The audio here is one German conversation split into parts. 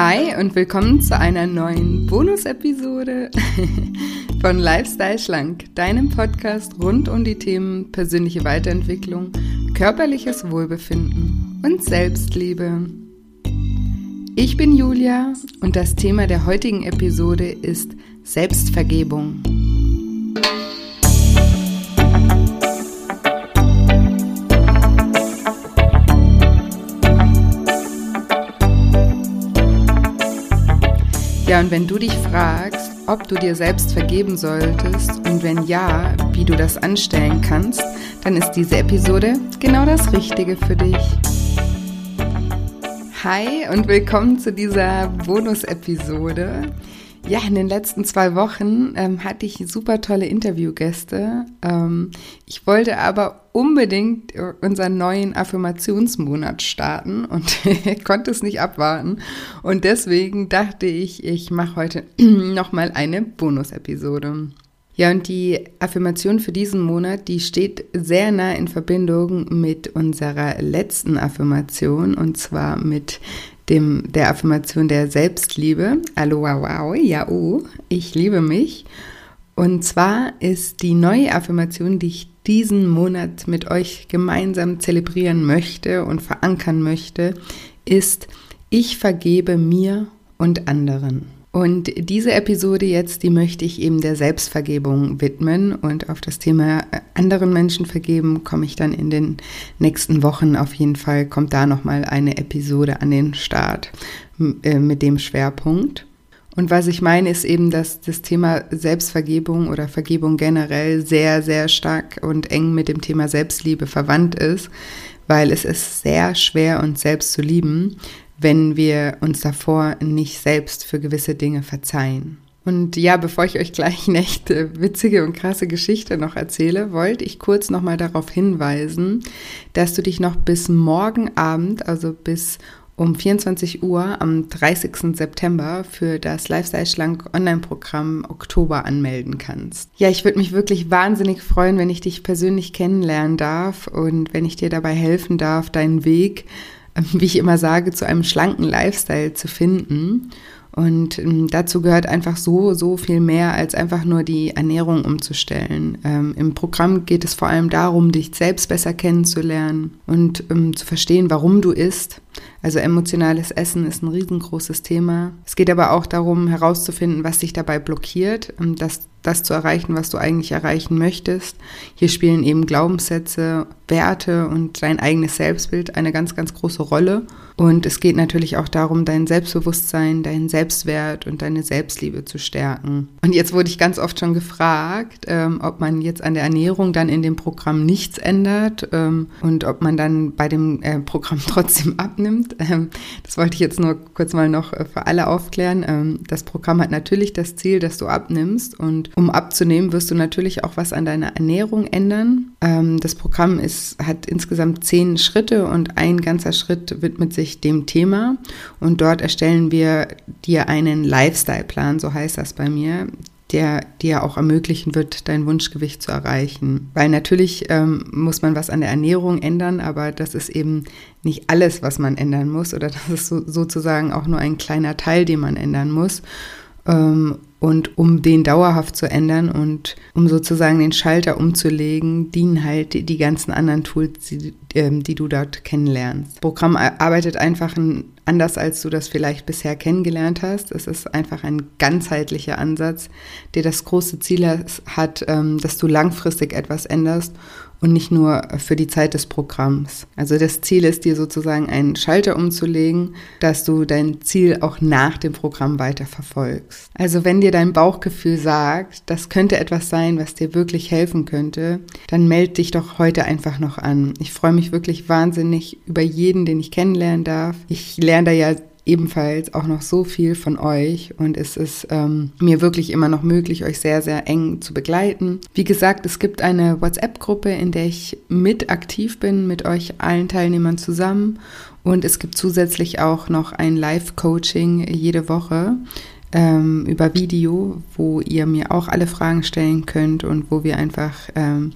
Hi und willkommen zu einer neuen Bonus-Episode von Lifestyle Schlank, deinem Podcast rund um die Themen persönliche Weiterentwicklung, körperliches Wohlbefinden und Selbstliebe. Ich bin Julia und das Thema der heutigen Episode ist Selbstvergebung. Ja, und wenn du dich fragst, ob du dir selbst vergeben solltest und wenn ja, wie du das anstellen kannst, dann ist diese Episode genau das Richtige für dich. Hi und willkommen zu dieser Bonus-Episode. Ja, in den letzten zwei Wochen ähm, hatte ich super tolle Interviewgäste. Ähm, ich wollte aber unbedingt unseren neuen Affirmationsmonat starten und konnte es nicht abwarten. Und deswegen dachte ich, ich mache heute nochmal eine Bonus-Episode. Ja, und die Affirmation für diesen Monat, die steht sehr nah in Verbindung mit unserer letzten Affirmation und zwar mit dem, der Affirmation der Selbstliebe. Wow, wow, ja, oh, ich liebe mich. Und zwar ist die neue Affirmation, die ich diesen Monat mit euch gemeinsam zelebrieren möchte und verankern möchte, ist, ich vergebe mir und anderen. Und diese Episode jetzt, die möchte ich eben der Selbstvergebung widmen und auf das Thema äh, anderen Menschen vergeben komme ich dann in den nächsten Wochen auf jeden Fall kommt da noch mal eine Episode an den Start äh, mit dem Schwerpunkt. Und was ich meine, ist eben, dass das Thema Selbstvergebung oder Vergebung generell sehr, sehr stark und eng mit dem Thema Selbstliebe verwandt ist, weil es ist sehr schwer, uns selbst zu lieben, wenn wir uns davor nicht selbst für gewisse Dinge verzeihen. Und ja, bevor ich euch gleich eine echte witzige und krasse Geschichte noch erzähle, wollte ich kurz nochmal darauf hinweisen, dass du dich noch bis morgen Abend, also bis um 24 Uhr am 30. September für das Lifestyle Schlank Online-Programm Oktober anmelden kannst. Ja, ich würde mich wirklich wahnsinnig freuen, wenn ich dich persönlich kennenlernen darf und wenn ich dir dabei helfen darf, deinen Weg wie ich immer sage, zu einem schlanken Lifestyle zu finden. Und ähm, dazu gehört einfach so, so viel mehr, als einfach nur die Ernährung umzustellen. Ähm, Im Programm geht es vor allem darum, dich selbst besser kennenzulernen und ähm, zu verstehen, warum du isst. Also emotionales Essen ist ein riesengroßes Thema. Es geht aber auch darum, herauszufinden, was dich dabei blockiert, ähm, das, zu erreichen, was du eigentlich erreichen möchtest. Hier spielen eben Glaubenssätze, Werte und dein eigenes Selbstbild eine ganz, ganz große Rolle. Und es geht natürlich auch darum, dein Selbstbewusstsein, deinen Selbstwert und deine Selbstliebe zu stärken. Und jetzt wurde ich ganz oft schon gefragt, ähm, ob man jetzt an der Ernährung dann in dem Programm nichts ändert ähm, und ob man dann bei dem äh, Programm trotzdem abnimmt. Ähm, das wollte ich jetzt nur kurz mal noch äh, für alle aufklären. Ähm, das Programm hat natürlich das Ziel, dass du abnimmst. Und um abzunehmen, wirst du natürlich auch was an deiner Ernährung ändern. Ähm, das Programm ist, hat insgesamt zehn Schritte und ein ganzer Schritt widmet sich dem Thema und dort erstellen wir dir einen Lifestyle-Plan, so heißt das bei mir, der dir auch ermöglichen wird, dein Wunschgewicht zu erreichen. Weil natürlich ähm, muss man was an der Ernährung ändern, aber das ist eben nicht alles, was man ändern muss oder das ist so, sozusagen auch nur ein kleiner Teil, den man ändern muss. Ähm, und um den dauerhaft zu ändern und um sozusagen den Schalter umzulegen, dienen halt die, ganzen anderen Tools, die, ähm, die, du dort kennenlernst. Das Programm arbeitet einfach anders, als du das vielleicht bisher kennengelernt hast. Es ist einfach ein ganzheitlicher Ansatz, der das große Ziel hat, ähm, dass du langfristig etwas änderst und nicht nur für die Zeit des Programms. Also das Ziel ist dir sozusagen einen Schalter umzulegen, dass du dein Ziel auch nach dem Programm weiter verfolgst. Also wenn dir dein Bauchgefühl sagt, das könnte etwas sein, was dir wirklich helfen könnte, dann melde dich doch heute einfach noch an. Ich freue mich wirklich wahnsinnig über jeden, den ich kennenlernen darf. Ich lerne da ja ebenfalls auch noch so viel von euch und es ist ähm, mir wirklich immer noch möglich, euch sehr, sehr eng zu begleiten. Wie gesagt, es gibt eine WhatsApp-Gruppe, in der ich mit aktiv bin, mit euch allen Teilnehmern zusammen und es gibt zusätzlich auch noch ein Live-Coaching jede Woche ähm, über Video, wo ihr mir auch alle Fragen stellen könnt und wo wir einfach ähm,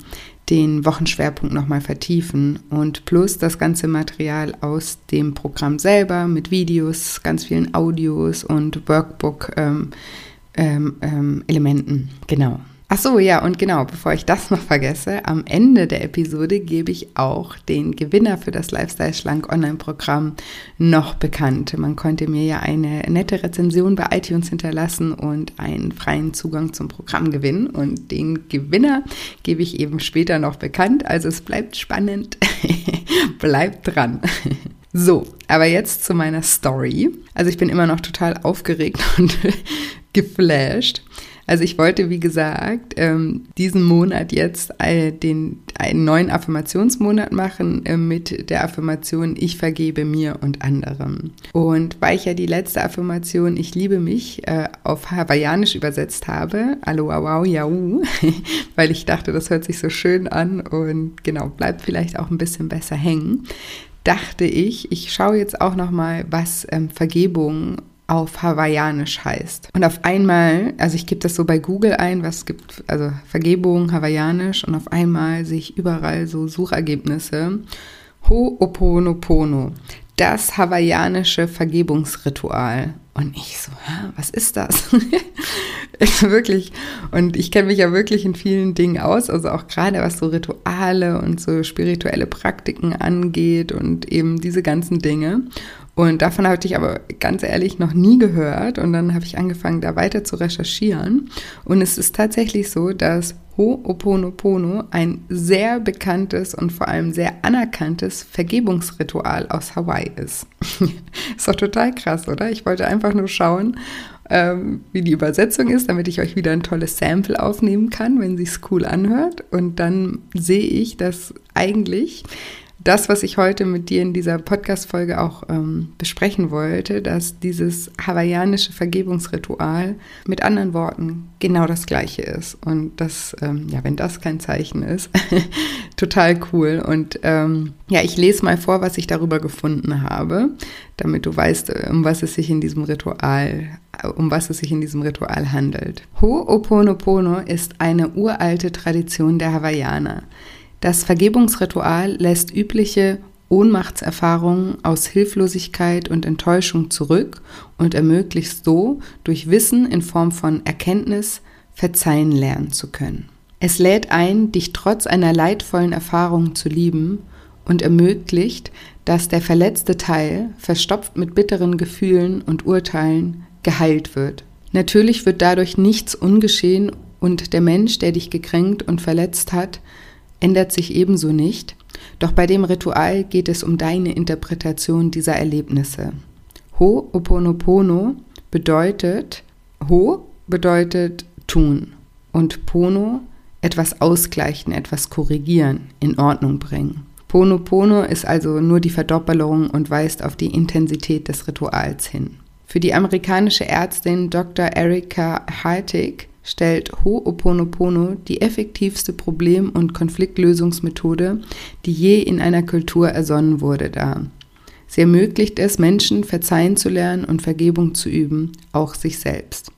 den Wochenschwerpunkt nochmal vertiefen und plus das ganze Material aus dem Programm selber mit Videos, ganz vielen Audios und Workbook-Elementen. Ähm, ähm, ähm, genau. Ach so, ja, und genau, bevor ich das noch vergesse, am Ende der Episode gebe ich auch den Gewinner für das Lifestyle Schlank Online-Programm noch bekannt. Man konnte mir ja eine nette Rezension bei iTunes hinterlassen und einen freien Zugang zum Programm gewinnen. Und den Gewinner gebe ich eben später noch bekannt. Also es bleibt spannend. bleibt dran. So, aber jetzt zu meiner Story. Also ich bin immer noch total aufgeregt und geflasht. Also ich wollte, wie gesagt, ähm, diesen Monat jetzt den, einen neuen Affirmationsmonat machen äh, mit der Affirmation Ich vergebe mir und anderen. Und weil ich ja die letzte Affirmation Ich liebe mich äh, auf Hawaiianisch übersetzt habe, Aloha wow yau, weil ich dachte, das hört sich so schön an und genau, bleibt vielleicht auch ein bisschen besser hängen dachte ich, ich schaue jetzt auch noch mal, was ähm, Vergebung auf Hawaiianisch heißt. Und auf einmal, also ich gebe das so bei Google ein, was gibt, also Vergebung, Hawaiianisch, und auf einmal sehe ich überall so Suchergebnisse. Ho'oponopono, das hawaiianische Vergebungsritual. Und ich so, was ist das? wirklich. Und ich kenne mich ja wirklich in vielen Dingen aus, also auch gerade was so Rituale und so spirituelle Praktiken angeht und eben diese ganzen Dinge. Und davon hatte ich aber ganz ehrlich noch nie gehört. Und dann habe ich angefangen, da weiter zu recherchieren. Und es ist tatsächlich so, dass Ho'oponopono ein sehr bekanntes und vor allem sehr anerkanntes Vergebungsritual aus Hawaii ist. ist doch total krass, oder? Ich wollte einfach nur schauen, ähm, wie die Übersetzung ist, damit ich euch wieder ein tolles Sample aufnehmen kann, wenn sich's cool anhört. Und dann sehe ich, dass eigentlich das, was ich heute mit dir in dieser Podcast-Folge auch ähm, besprechen wollte, dass dieses hawaiianische Vergebungsritual mit anderen Worten genau das gleiche ist. Und das, ähm, ja, wenn das kein Zeichen ist, total cool. Und ähm, ja, ich lese mal vor, was ich darüber gefunden habe, damit du weißt, um was es sich in diesem Ritual, um was es sich in diesem Ritual handelt. Ho'oponopono ist eine uralte Tradition der Hawaiianer. Das Vergebungsritual lässt übliche Ohnmachtserfahrungen aus Hilflosigkeit und Enttäuschung zurück und ermöglicht so, durch Wissen in Form von Erkenntnis verzeihen lernen zu können. Es lädt ein, dich trotz einer leidvollen Erfahrung zu lieben und ermöglicht, dass der verletzte Teil, verstopft mit bitteren Gefühlen und Urteilen, geheilt wird. Natürlich wird dadurch nichts ungeschehen und der Mensch, der dich gekränkt und verletzt hat, ändert sich ebenso nicht, doch bei dem Ritual geht es um deine Interpretation dieser Erlebnisse. Ho'oponopono bedeutet, Ho bedeutet tun und Pono etwas ausgleichen, etwas korrigieren, in Ordnung bringen. Pono Pono ist also nur die Verdoppelung und weist auf die Intensität des Rituals hin. Für die amerikanische Ärztin Dr. Erika Hartig stellt Ho'oponopono die effektivste Problem- und Konfliktlösungsmethode, die je in einer Kultur ersonnen wurde, dar. Sie ermöglicht es, Menschen verzeihen zu lernen und Vergebung zu üben, auch sich selbst.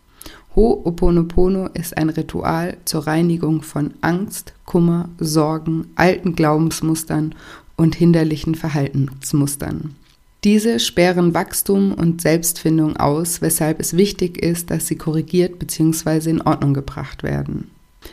Ho'oponopono ist ein Ritual zur Reinigung von Angst, Kummer, Sorgen, alten Glaubensmustern und hinderlichen Verhaltensmustern. Diese sperren Wachstum und Selbstfindung aus, weshalb es wichtig ist, dass sie korrigiert bzw. in Ordnung gebracht werden.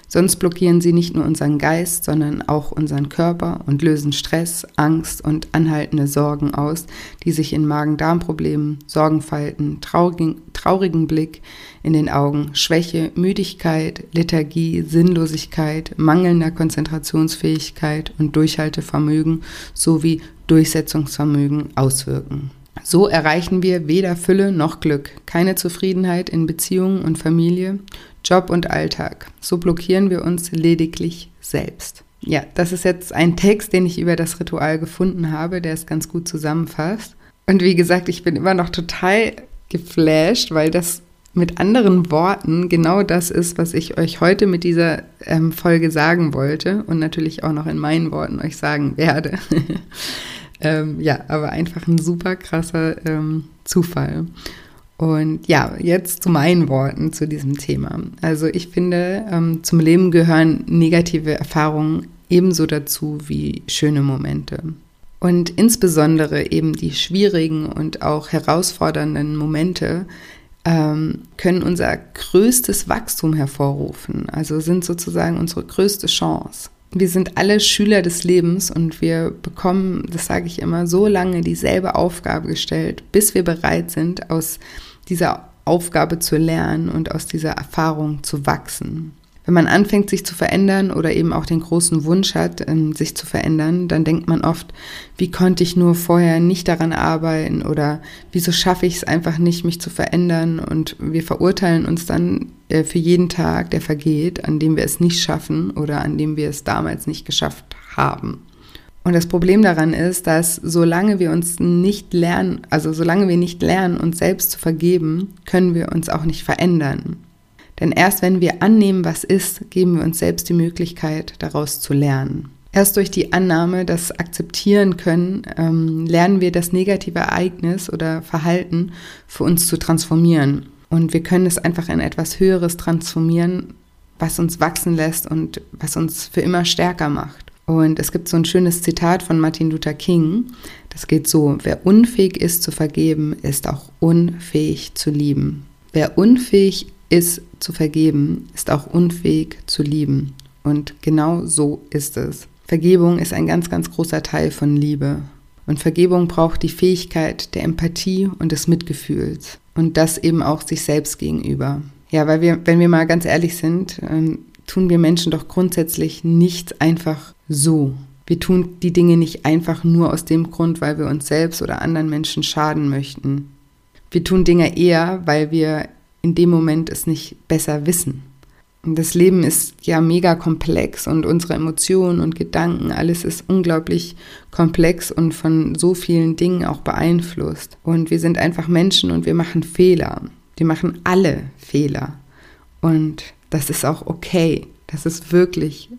Sonst blockieren sie nicht nur unseren Geist, sondern auch unseren Körper und lösen Stress, Angst und anhaltende Sorgen aus, die sich in Magen-Darm-Problemen, Sorgenfalten, traurigen, traurigen Blick in den Augen, Schwäche, Müdigkeit, Lethargie, Sinnlosigkeit, mangelnder Konzentrationsfähigkeit und Durchhaltevermögen sowie Durchsetzungsvermögen auswirken. So erreichen wir weder Fülle noch Glück, keine Zufriedenheit in Beziehungen und Familie, Job und Alltag. So blockieren wir uns lediglich selbst. Ja, das ist jetzt ein Text, den ich über das Ritual gefunden habe, der es ganz gut zusammenfasst. Und wie gesagt, ich bin immer noch total geflasht, weil das mit anderen Worten genau das ist, was ich euch heute mit dieser ähm, Folge sagen wollte und natürlich auch noch in meinen Worten euch sagen werde. Ähm, ja, aber einfach ein super krasser ähm, Zufall. Und ja, jetzt zu meinen Worten zu diesem Thema. Also ich finde, ähm, zum Leben gehören negative Erfahrungen ebenso dazu wie schöne Momente. Und insbesondere eben die schwierigen und auch herausfordernden Momente ähm, können unser größtes Wachstum hervorrufen, also sind sozusagen unsere größte Chance. Wir sind alle Schüler des Lebens und wir bekommen, das sage ich immer, so lange dieselbe Aufgabe gestellt, bis wir bereit sind, aus dieser Aufgabe zu lernen und aus dieser Erfahrung zu wachsen. Wenn man anfängt, sich zu verändern oder eben auch den großen Wunsch hat, ähm, sich zu verändern, dann denkt man oft, wie konnte ich nur vorher nicht daran arbeiten oder wieso schaffe ich es einfach nicht, mich zu verändern und wir verurteilen uns dann äh, für jeden Tag, der vergeht, an dem wir es nicht schaffen oder an dem wir es damals nicht geschafft haben. Und das Problem daran ist, dass solange wir uns nicht lernen, also solange wir nicht lernen, uns selbst zu vergeben, können wir uns auch nicht verändern. Denn erst wenn wir annehmen, was ist, geben wir uns selbst die Möglichkeit, daraus zu lernen. Erst durch die Annahme, das Akzeptieren können, ähm, lernen wir das negative Ereignis oder Verhalten für uns zu transformieren. Und wir können es einfach in etwas Höheres transformieren, was uns wachsen lässt und was uns für immer stärker macht. Und es gibt so ein schönes Zitat von Martin Luther King. Das geht so, wer unfähig ist zu vergeben, ist auch unfähig zu lieben. Wer unfähig ist zu vergeben, ist auch unfähig zu lieben. Und genau so ist es. Vergebung ist ein ganz, ganz großer Teil von Liebe. Und Vergebung braucht die Fähigkeit der Empathie und des Mitgefühls. Und das eben auch sich selbst gegenüber. Ja, weil wir, wenn wir mal ganz ehrlich sind, ähm, tun wir Menschen doch grundsätzlich nichts einfach so. Wir tun die Dinge nicht einfach nur aus dem Grund, weil wir uns selbst oder anderen Menschen schaden möchten. Wir tun Dinge eher, weil wir in dem Moment es nicht besser wissen. Das Leben ist ja mega komplex und unsere Emotionen und Gedanken, alles ist unglaublich komplex und von so vielen Dingen auch beeinflusst. Und wir sind einfach Menschen und wir machen Fehler. Wir machen alle Fehler. Und das ist auch okay. Das ist wirklich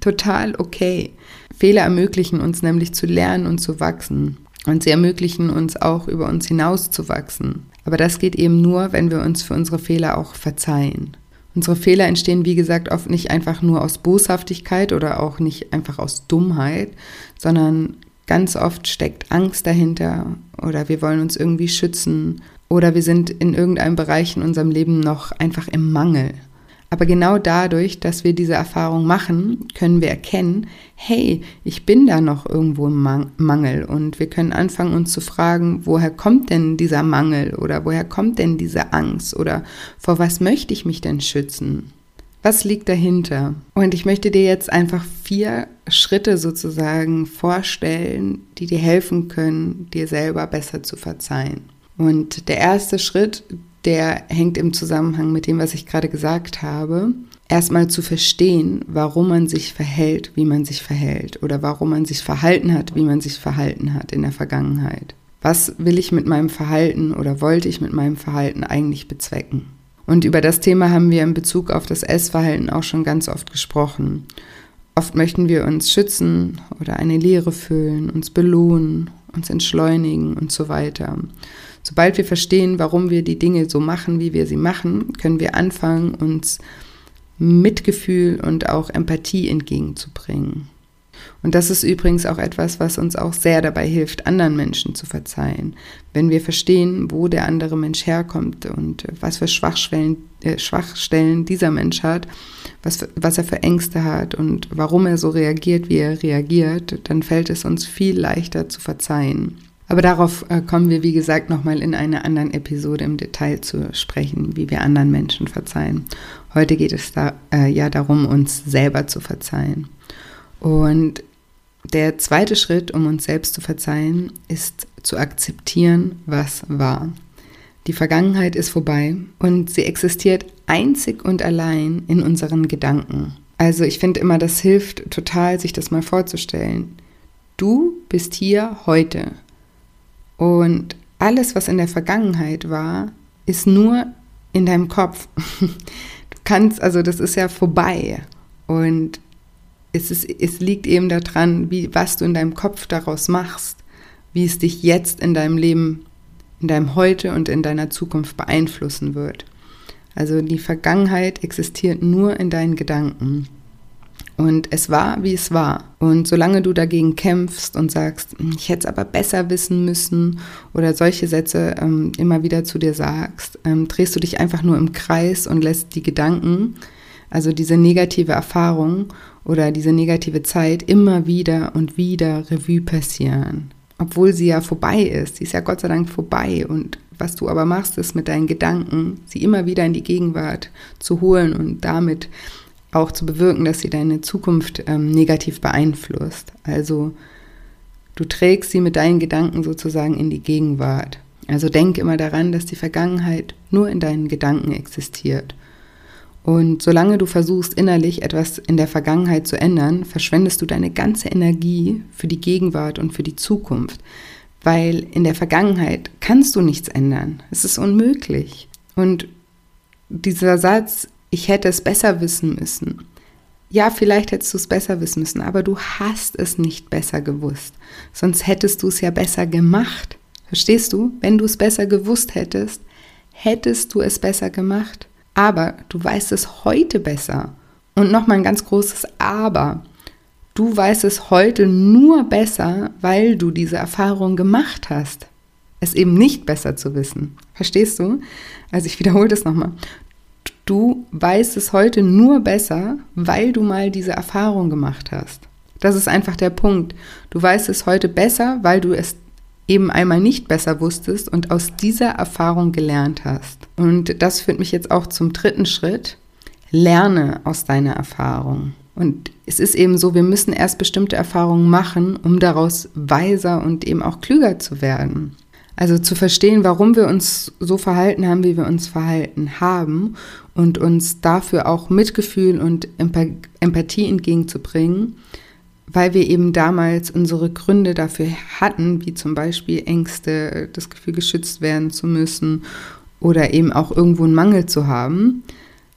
total okay. Fehler ermöglichen uns nämlich zu lernen und zu wachsen. Und sie ermöglichen uns auch über uns hinaus zu wachsen. Aber das geht eben nur, wenn wir uns für unsere Fehler auch verzeihen. Unsere Fehler entstehen, wie gesagt, oft nicht einfach nur aus Boshaftigkeit oder auch nicht einfach aus Dummheit, sondern ganz oft steckt Angst dahinter oder wir wollen uns irgendwie schützen oder wir sind in irgendeinem Bereich in unserem Leben noch einfach im Mangel. Aber genau dadurch, dass wir diese Erfahrung machen, können wir erkennen, hey, ich bin da noch irgendwo im Mangel. Und wir können anfangen, uns zu fragen, woher kommt denn dieser Mangel oder woher kommt denn diese Angst oder vor was möchte ich mich denn schützen? Was liegt dahinter? Und ich möchte dir jetzt einfach vier Schritte sozusagen vorstellen, die dir helfen können, dir selber besser zu verzeihen. Und der erste Schritt, der hängt im Zusammenhang mit dem, was ich gerade gesagt habe. Erstmal zu verstehen, warum man sich verhält, wie man sich verhält oder warum man sich verhalten hat, wie man sich verhalten hat in der Vergangenheit. Was will ich mit meinem Verhalten oder wollte ich mit meinem Verhalten eigentlich bezwecken? Und über das Thema haben wir in Bezug auf das Essverhalten auch schon ganz oft gesprochen. Oft möchten wir uns schützen oder eine Leere füllen, uns belohnen, uns entschleunigen und so weiter. Sobald wir verstehen, warum wir die Dinge so machen, wie wir sie machen, können wir anfangen, uns Mitgefühl und auch Empathie entgegenzubringen. Und das ist übrigens auch etwas, was uns auch sehr dabei hilft, anderen Menschen zu verzeihen. Wenn wir verstehen, wo der andere Mensch herkommt und was für Schwachstellen, äh, Schwachstellen dieser Mensch hat, was, was er für Ängste hat und warum er so reagiert, wie er reagiert, dann fällt es uns viel leichter zu verzeihen. Aber darauf äh, kommen wir, wie gesagt, nochmal in einer anderen Episode im Detail zu sprechen, wie wir anderen Menschen verzeihen. Heute geht es da, äh, ja darum, uns selber zu verzeihen. Und der zweite Schritt, um uns selbst zu verzeihen, ist zu akzeptieren, was war. Die Vergangenheit ist vorbei und sie existiert einzig und allein in unseren Gedanken. Also ich finde immer, das hilft total, sich das mal vorzustellen. Du bist hier heute und alles, was in der Vergangenheit war, ist nur in deinem Kopf. Du kannst, also das ist ja vorbei. Und es, ist, es liegt eben daran, wie, was du in deinem Kopf daraus machst, wie es dich jetzt in deinem Leben, in deinem Heute und in deiner Zukunft beeinflussen wird. Also die Vergangenheit existiert nur in deinen Gedanken. Und es war, wie es war. Und solange du dagegen kämpfst und sagst, hm, ich hätte es aber besser wissen müssen oder solche Sätze ähm, immer wieder zu dir sagst, ähm, drehst du dich einfach nur im Kreis und lässt die Gedanken, also diese negative Erfahrung oder diese negative Zeit immer wieder und wieder Revue passieren. Obwohl sie ja vorbei ist. Sie ist ja Gott sei Dank vorbei. Und was du aber machst, ist mit deinen Gedanken, sie immer wieder in die Gegenwart zu holen und damit auch zu bewirken, dass sie deine Zukunft ähm, negativ beeinflusst. Also du trägst sie mit deinen Gedanken sozusagen in die Gegenwart. Also denk immer daran, dass die Vergangenheit nur in deinen Gedanken existiert. Und solange du versuchst, innerlich etwas in der Vergangenheit zu ändern, verschwendest du deine ganze Energie für die Gegenwart und für die Zukunft. Weil in der Vergangenheit kannst du nichts ändern. Es ist unmöglich. Und dieser Satz, ich hätte es besser wissen müssen. Ja, vielleicht hättest du es besser wissen müssen, aber du hast es nicht besser gewusst. Sonst hättest du es ja besser gemacht. Verstehst du? Wenn du es besser gewusst hättest, hättest du es besser gemacht. Aber du weißt es heute besser. Und nochmal ein ganz großes Aber. Du weißt es heute nur besser, weil du diese Erfahrung gemacht hast. Es eben nicht besser zu wissen. Verstehst du? Also ich wiederhole das nochmal du weißt es heute nur besser, weil du mal diese Erfahrung gemacht hast. Das ist einfach der Punkt. Du weißt es heute besser, weil du es eben einmal nicht besser wusstest und aus dieser Erfahrung gelernt hast. Und das führt mich jetzt auch zum dritten Schritt. Lerne aus deiner Erfahrung. Und es ist eben so, wir müssen erst bestimmte Erfahrungen machen, um daraus weiser und eben auch klüger zu werden. Also zu verstehen, warum wir uns so verhalten haben, wie wir uns verhalten haben und uns dafür auch Mitgefühl und Empathie entgegenzubringen, weil wir eben damals unsere Gründe dafür hatten, wie zum Beispiel Ängste, das Gefühl geschützt werden zu müssen oder eben auch irgendwo einen Mangel zu haben.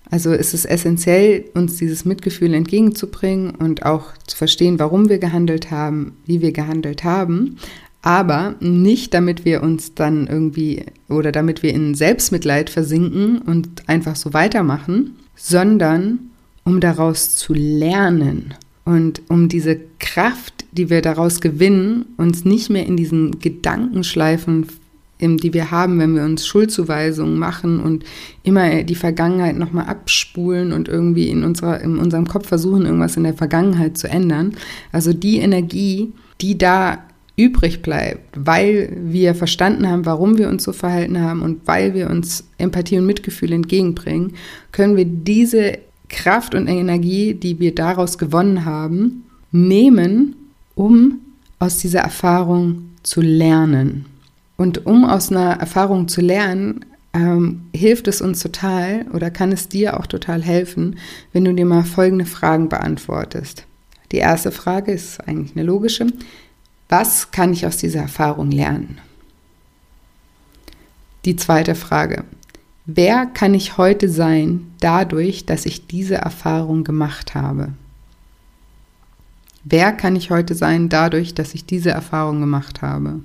Also ist es essentiell, uns dieses Mitgefühl entgegenzubringen und auch zu verstehen, warum wir gehandelt haben, wie wir gehandelt haben, aber nicht damit wir uns dann irgendwie oder damit wir in Selbstmitleid versinken und einfach so weitermachen, sondern um daraus zu lernen und um diese Kraft, die wir daraus gewinnen, uns nicht mehr in diesen Gedankenschleifen, die wir haben, wenn wir uns Schuldzuweisungen machen und immer die Vergangenheit nochmal abspulen und irgendwie in, unserer, in unserem Kopf versuchen, irgendwas in der Vergangenheit zu ändern. Also die Energie, die da übrig bleibt, weil wir verstanden haben, warum wir uns so verhalten haben und weil wir uns Empathie und Mitgefühl entgegenbringen, können wir diese Kraft und Energie, die wir daraus gewonnen haben, nehmen, um aus dieser Erfahrung zu lernen. Und um aus einer Erfahrung zu lernen, ähm, hilft es uns total oder kann es dir auch total helfen, wenn du dir mal folgende Fragen beantwortest. Die erste Frage ist eigentlich eine logische. Was kann ich aus dieser Erfahrung lernen? Die zweite Frage. Wer kann ich heute sein dadurch, dass ich diese Erfahrung gemacht habe? Wer kann ich heute sein dadurch, dass ich diese Erfahrung gemacht habe?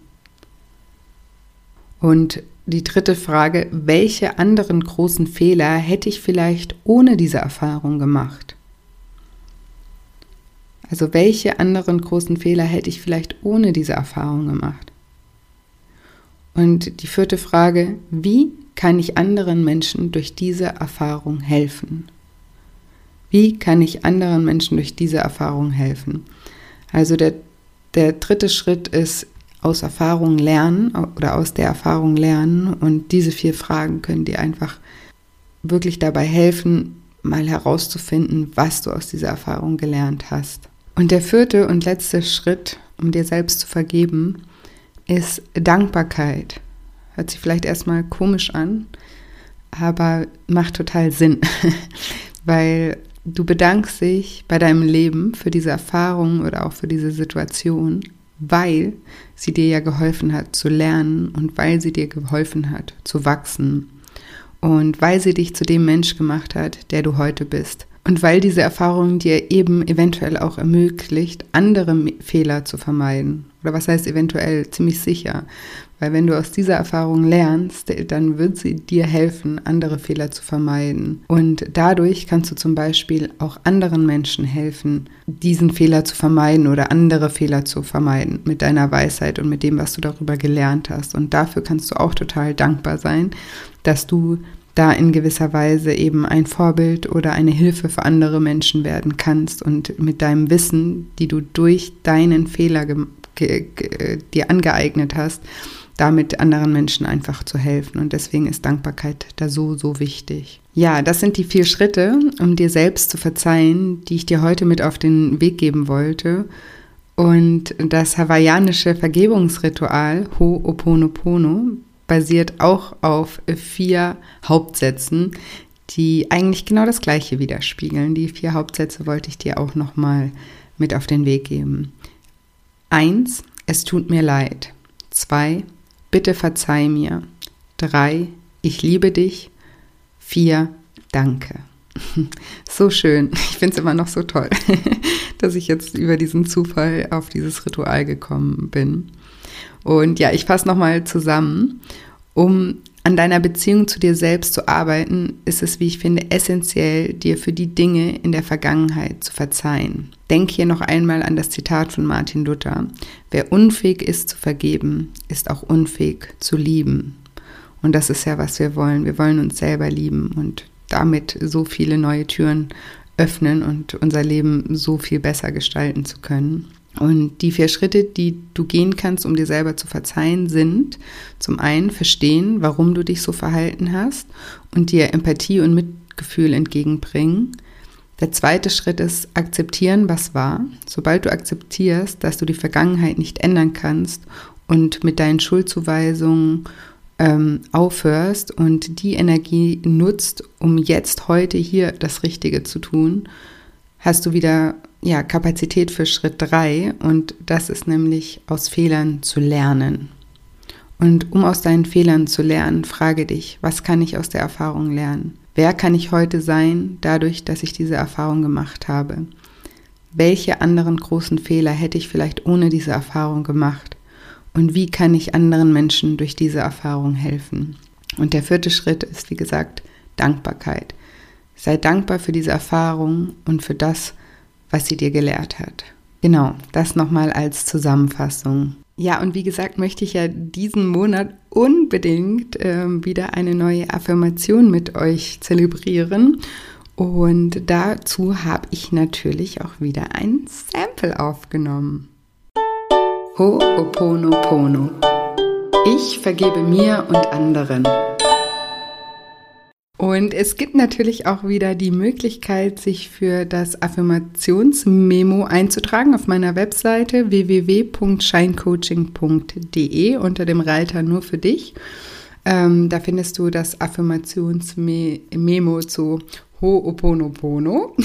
Und die dritte Frage, welche anderen großen Fehler hätte ich vielleicht ohne diese Erfahrung gemacht? Also welche anderen großen Fehler hätte ich vielleicht ohne diese Erfahrung gemacht? Und die vierte Frage, wie kann ich anderen Menschen durch diese Erfahrung helfen? Wie kann ich anderen Menschen durch diese Erfahrung helfen? Also der, der dritte Schritt ist aus Erfahrung lernen oder aus der Erfahrung lernen. Und diese vier Fragen können dir einfach wirklich dabei helfen, mal herauszufinden, was du aus dieser Erfahrung gelernt hast. Und der vierte und letzte Schritt, um dir selbst zu vergeben, ist Dankbarkeit. Hört sich vielleicht erstmal komisch an, aber macht total Sinn, weil du bedankst dich bei deinem Leben für diese Erfahrung oder auch für diese Situation, weil sie dir ja geholfen hat zu lernen und weil sie dir geholfen hat zu wachsen und weil sie dich zu dem Mensch gemacht hat, der du heute bist. Und weil diese Erfahrung dir eben eventuell auch ermöglicht, andere Fehler zu vermeiden. Oder was heißt eventuell ziemlich sicher? Weil wenn du aus dieser Erfahrung lernst, dann wird sie dir helfen, andere Fehler zu vermeiden. Und dadurch kannst du zum Beispiel auch anderen Menschen helfen, diesen Fehler zu vermeiden oder andere Fehler zu vermeiden mit deiner Weisheit und mit dem, was du darüber gelernt hast. Und dafür kannst du auch total dankbar sein, dass du da in gewisser Weise eben ein Vorbild oder eine Hilfe für andere Menschen werden kannst und mit deinem Wissen, die du durch deinen Fehler dir angeeignet hast, damit anderen Menschen einfach zu helfen. Und deswegen ist Dankbarkeit da so, so wichtig. Ja, das sind die vier Schritte, um dir selbst zu verzeihen, die ich dir heute mit auf den Weg geben wollte. Und das hawaiianische Vergebungsritual Ho'oponopono basiert auch auf vier Hauptsätzen, die eigentlich genau das Gleiche widerspiegeln. Die vier Hauptsätze wollte ich dir auch nochmal mit auf den Weg geben. Eins, es tut mir leid. Zwei, bitte verzeih mir. Drei, ich liebe dich. Vier, danke. So schön. Ich finde es immer noch so toll, dass ich jetzt über diesen Zufall auf dieses Ritual gekommen bin. Und ja, ich fasse nochmal zusammen. Um an deiner Beziehung zu dir selbst zu arbeiten, ist es, wie ich finde, essentiell, dir für die Dinge in der Vergangenheit zu verzeihen. Denk hier noch einmal an das Zitat von Martin Luther. Wer unfähig ist zu vergeben, ist auch unfähig zu lieben. Und das ist ja, was wir wollen. Wir wollen uns selber lieben und damit so viele neue Türen öffnen und unser Leben so viel besser gestalten zu können. Und die vier Schritte, die du gehen kannst, um dir selber zu verzeihen, sind zum einen verstehen, warum du dich so verhalten hast und dir Empathie und Mitgefühl entgegenbringen. Der zweite Schritt ist akzeptieren, was war. Sobald du akzeptierst, dass du die Vergangenheit nicht ändern kannst und mit deinen Schuldzuweisungen ähm, aufhörst und die Energie nutzt, um jetzt heute hier das Richtige zu tun, hast du wieder ja, Kapazität für Schritt 3 und das ist nämlich aus Fehlern zu lernen. Und um aus deinen Fehlern zu lernen, frage dich, was kann ich aus der Erfahrung lernen? Wer kann ich heute sein, dadurch, dass ich diese Erfahrung gemacht habe? Welche anderen großen Fehler hätte ich vielleicht ohne diese Erfahrung gemacht? Und wie kann ich anderen Menschen durch diese Erfahrung helfen? Und der vierte Schritt ist, wie gesagt, Dankbarkeit. Sei dankbar für diese Erfahrung und für das, sie dir gelehrt hat. Genau, das nochmal als Zusammenfassung. Ja, und wie gesagt, möchte ich ja diesen Monat unbedingt äh, wieder eine neue Affirmation mit euch zelebrieren. Und dazu habe ich natürlich auch wieder ein Sample aufgenommen. Ho'oponopono. Ich vergebe mir und anderen. Und es gibt natürlich auch wieder die Möglichkeit, sich für das Affirmationsmemo einzutragen auf meiner Webseite www.scheincoaching.de unter dem Reiter nur für dich. Ähm, da findest du das Affirmationsmemo zu Ho'oponopono.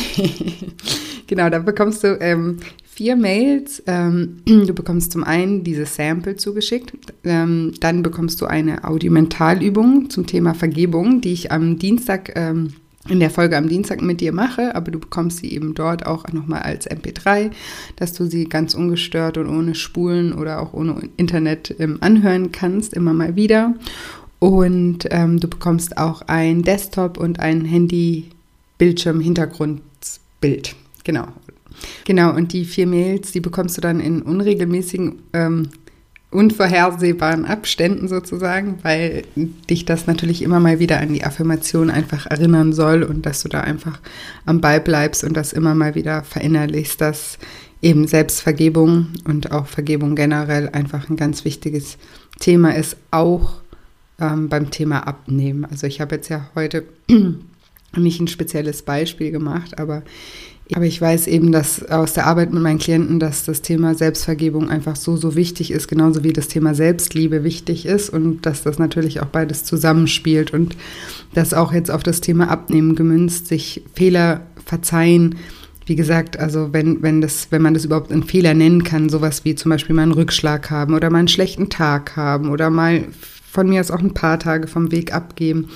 genau, da bekommst du ähm, vier Mails. Ähm, du bekommst zum einen dieses Sample zugeschickt, ähm, dann bekommst du eine Audiomentalübung zum Thema Vergebung, die ich am Dienstag ähm, in der Folge am Dienstag mit dir mache, aber du bekommst sie eben dort auch nochmal als MP3, dass du sie ganz ungestört und ohne Spulen oder auch ohne Internet ähm, anhören kannst, immer mal wieder. Und ähm, du bekommst auch ein Desktop und ein Handy-Bildschirm-Hintergrundbild. Genau, Genau, und die vier Mails, die bekommst du dann in unregelmäßigen, ähm, unvorhersehbaren Abständen sozusagen, weil dich das natürlich immer mal wieder an die Affirmation einfach erinnern soll und dass du da einfach am Ball bleibst und das immer mal wieder verinnerlichst, dass eben Selbstvergebung und auch Vergebung generell einfach ein ganz wichtiges Thema ist, auch ähm, beim Thema Abnehmen. Also ich habe jetzt ja heute nicht ein spezielles Beispiel gemacht, aber aber ich weiß eben, dass aus der Arbeit mit meinen Klienten, dass das Thema Selbstvergebung einfach so, so wichtig ist, genauso wie das Thema Selbstliebe wichtig ist und dass das natürlich auch beides zusammenspielt und das auch jetzt auf das Thema Abnehmen gemünzt, sich Fehler verzeihen. Wie gesagt, also wenn, wenn, das, wenn man das überhaupt einen Fehler nennen kann, sowas wie zum Beispiel mal einen Rückschlag haben oder mal einen schlechten Tag haben oder mal von mir aus auch ein paar Tage vom Weg abgeben,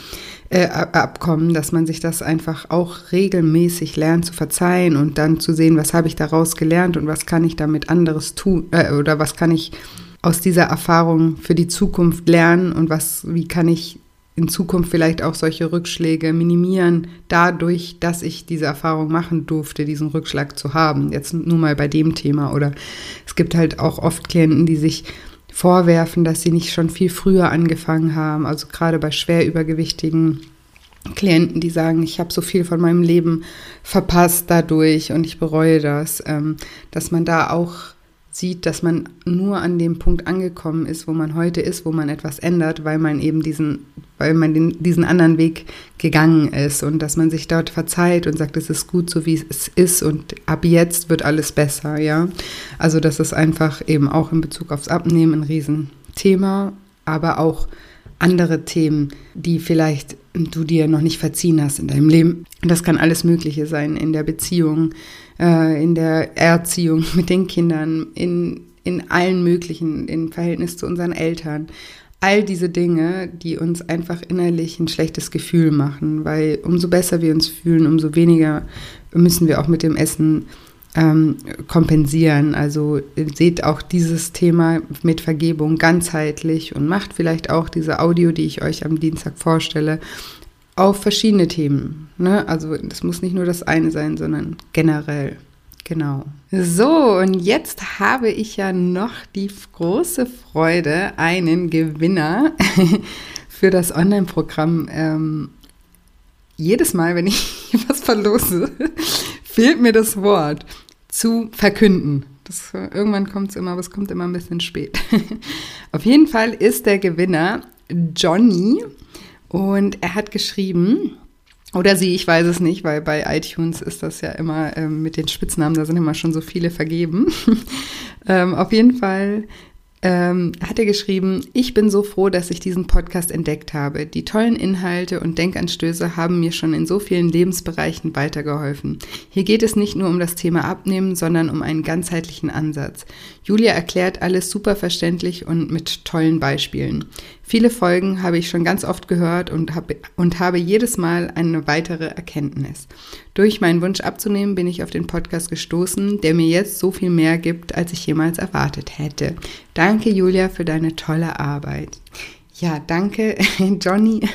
äh, abkommen, dass man sich das einfach auch regelmäßig lernt zu verzeihen und dann zu sehen, was habe ich daraus gelernt und was kann ich damit anderes tun äh, oder was kann ich aus dieser Erfahrung für die Zukunft lernen und was, wie kann ich in Zukunft vielleicht auch solche Rückschläge minimieren, dadurch, dass ich diese Erfahrung machen durfte, diesen Rückschlag zu haben. Jetzt nur mal bei dem Thema. Oder es gibt halt auch oft Klienten, die sich vorwerfen, dass sie nicht schon viel früher angefangen haben. Also gerade bei schwer übergewichtigen Klienten, die sagen, ich habe so viel von meinem Leben verpasst dadurch und ich bereue das, ähm, dass man da auch sieht, dass man nur an dem Punkt angekommen ist, wo man heute ist, wo man etwas ändert, weil man eben diesen, weil man den, diesen anderen Weg gegangen ist und dass man sich dort verzeiht und sagt, es ist gut so, wie es ist und ab jetzt wird alles besser, ja. Also das ist einfach eben auch in Bezug aufs Abnehmen ein Riesenthema, aber auch andere Themen, die vielleicht du dir noch nicht verziehen hast in deinem Leben. Das kann alles Mögliche sein in der Beziehung, äh, in der Erziehung mit den Kindern, in, in allen möglichen, im Verhältnis zu unseren Eltern. All diese Dinge, die uns einfach innerlich ein schlechtes Gefühl machen, weil umso besser wir uns fühlen, umso weniger müssen wir auch mit dem Essen ähm, kompensieren. Also seht auch dieses Thema mit Vergebung ganzheitlich und macht vielleicht auch diese Audio, die ich euch am Dienstag vorstelle, auf verschiedene Themen. Ne? Also das muss nicht nur das eine sein, sondern generell. Genau. So, und jetzt habe ich ja noch die große Freude, einen Gewinner für das Online-Programm. Ähm, jedes Mal, wenn ich was verlose, fehlt mir das Wort zu verkünden. Das, irgendwann kommt es immer, aber es kommt immer ein bisschen spät. Auf jeden Fall ist der Gewinner Johnny und er hat geschrieben, oder sie, ich weiß es nicht, weil bei iTunes ist das ja immer ähm, mit den Spitznamen, da sind immer schon so viele vergeben. ähm, auf jeden Fall ähm, hat er geschrieben, ich bin so froh, dass ich diesen Podcast entdeckt habe. Die tollen Inhalte und Denkanstöße haben mir schon in so vielen Lebensbereichen weitergeholfen. Hier geht es nicht nur um das Thema Abnehmen, sondern um einen ganzheitlichen Ansatz. Julia erklärt alles super verständlich und mit tollen Beispielen. Viele Folgen habe ich schon ganz oft gehört und, hab, und habe jedes Mal eine weitere Erkenntnis. Durch meinen Wunsch abzunehmen bin ich auf den Podcast gestoßen, der mir jetzt so viel mehr gibt, als ich jemals erwartet hätte. Danke, Julia, für deine tolle Arbeit. Ja, danke, Johnny,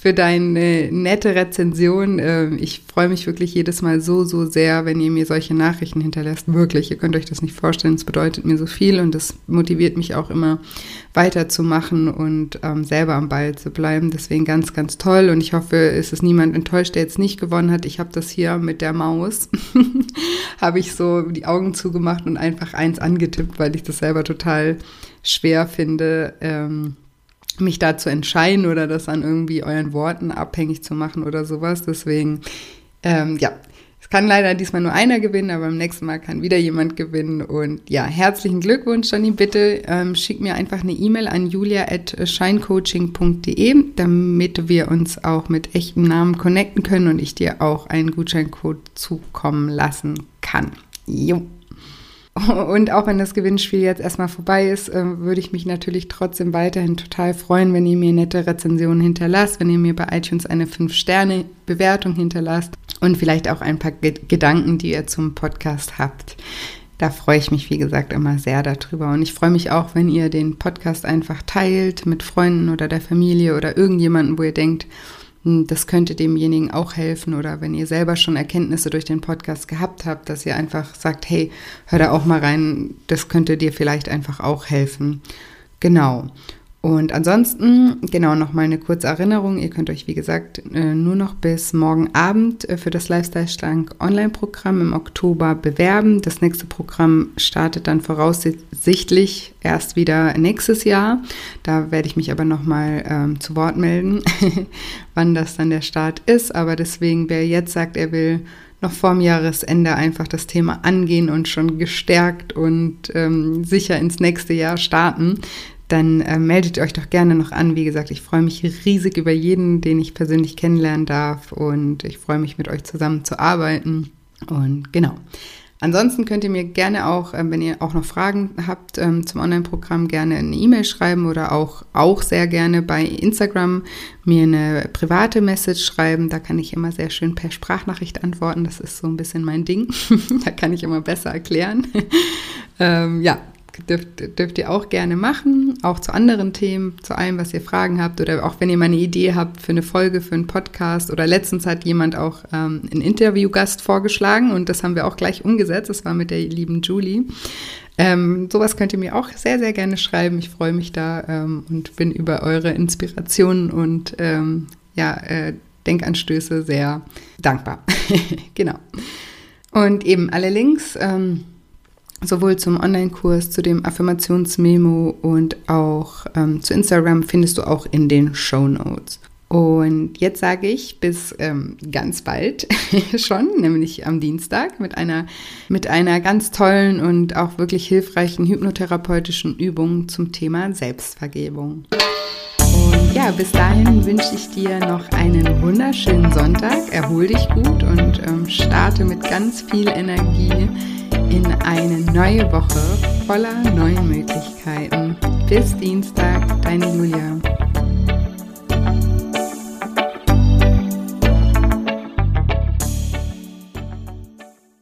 für deine nette Rezension. Ähm, ich freue mich wirklich jedes Mal so, so sehr, wenn ihr mir solche Nachrichten hinterlässt. Wirklich, ihr könnt euch das nicht vorstellen. Es bedeutet mir so viel und es motiviert mich auch immer weiterzumachen und ähm, selber am Ball zu bleiben. Deswegen ganz, ganz toll. Und ich hoffe, es ist niemand enttäuscht, der jetzt nicht gewonnen hat. Ich habe das hier mit der Maus, habe ich so die Augen zugemacht und einfach eins angetippt, weil ich das selber total schwer finde. Ähm, mich da zu entscheiden oder das an irgendwie euren Worten abhängig zu machen oder sowas. Deswegen, ähm, ja, es kann leider diesmal nur einer gewinnen, aber beim nächsten Mal kann wieder jemand gewinnen. Und ja, herzlichen Glückwunsch, Johnny. Bitte ähm, schick mir einfach eine E-Mail an julia.shinecoaching.de, damit wir uns auch mit echtem Namen connecten können und ich dir auch einen Gutscheincode zukommen lassen kann. Jo. Und auch wenn das Gewinnspiel jetzt erstmal vorbei ist, äh, würde ich mich natürlich trotzdem weiterhin total freuen, wenn ihr mir nette Rezensionen hinterlasst, wenn ihr mir bei iTunes eine 5-Sterne-Bewertung hinterlasst und vielleicht auch ein paar Gedanken, die ihr zum Podcast habt. Da freue ich mich, wie gesagt, immer sehr darüber. Und ich freue mich auch, wenn ihr den Podcast einfach teilt mit Freunden oder der Familie oder irgendjemanden, wo ihr denkt, das könnte demjenigen auch helfen oder wenn ihr selber schon Erkenntnisse durch den Podcast gehabt habt, dass ihr einfach sagt, hey, hör da auch mal rein, das könnte dir vielleicht einfach auch helfen. Genau. Und ansonsten, genau, noch mal eine kurze Erinnerung. Ihr könnt euch, wie gesagt, äh, nur noch bis morgen Abend äh, für das Lifestyle Schlank Online-Programm im Oktober bewerben. Das nächste Programm startet dann voraussichtlich erst wieder nächstes Jahr. Da werde ich mich aber noch mal ähm, zu Wort melden, wann das dann der Start ist. Aber deswegen, wer jetzt sagt, er will noch vorm Jahresende einfach das Thema angehen und schon gestärkt und ähm, sicher ins nächste Jahr starten, dann äh, meldet euch doch gerne noch an. Wie gesagt, ich freue mich riesig über jeden, den ich persönlich kennenlernen darf und ich freue mich mit euch zusammen zu arbeiten. Und genau. Ansonsten könnt ihr mir gerne auch, ähm, wenn ihr auch noch Fragen habt ähm, zum Online-Programm, gerne eine E-Mail schreiben oder auch, auch sehr gerne bei Instagram mir eine private Message schreiben. Da kann ich immer sehr schön per Sprachnachricht antworten. Das ist so ein bisschen mein Ding. da kann ich immer besser erklären. ähm, ja, dürft, dürft ihr auch gerne machen, auch zu anderen Themen, zu allem, was ihr Fragen habt oder auch wenn ihr mal eine Idee habt für eine Folge, für einen Podcast oder letztens hat jemand auch ähm, einen Interviewgast vorgeschlagen und das haben wir auch gleich umgesetzt, das war mit der lieben Julie. Ähm, sowas könnt ihr mir auch sehr, sehr gerne schreiben. Ich freue mich da ähm, und bin über eure Inspirationen und ähm, ja, äh, Denkanstöße sehr dankbar. genau. Und eben alle Links ähm, sowohl zum Online-Kurs, zu dem Affirmationsmemo und auch ähm, zu Instagram findest du auch in den Show Notes. Und jetzt sage ich bis ähm, ganz bald schon, nämlich am Dienstag mit einer, mit einer ganz tollen und auch wirklich hilfreichen hypnotherapeutischen Übung zum Thema Selbstvergebung. Und ja, bis dahin wünsche ich dir noch einen wunderschönen Sonntag. Erhol dich gut und ähm, starte mit ganz viel Energie in eine neue Woche voller neuen Möglichkeiten. Bis Dienstag, deine Julia.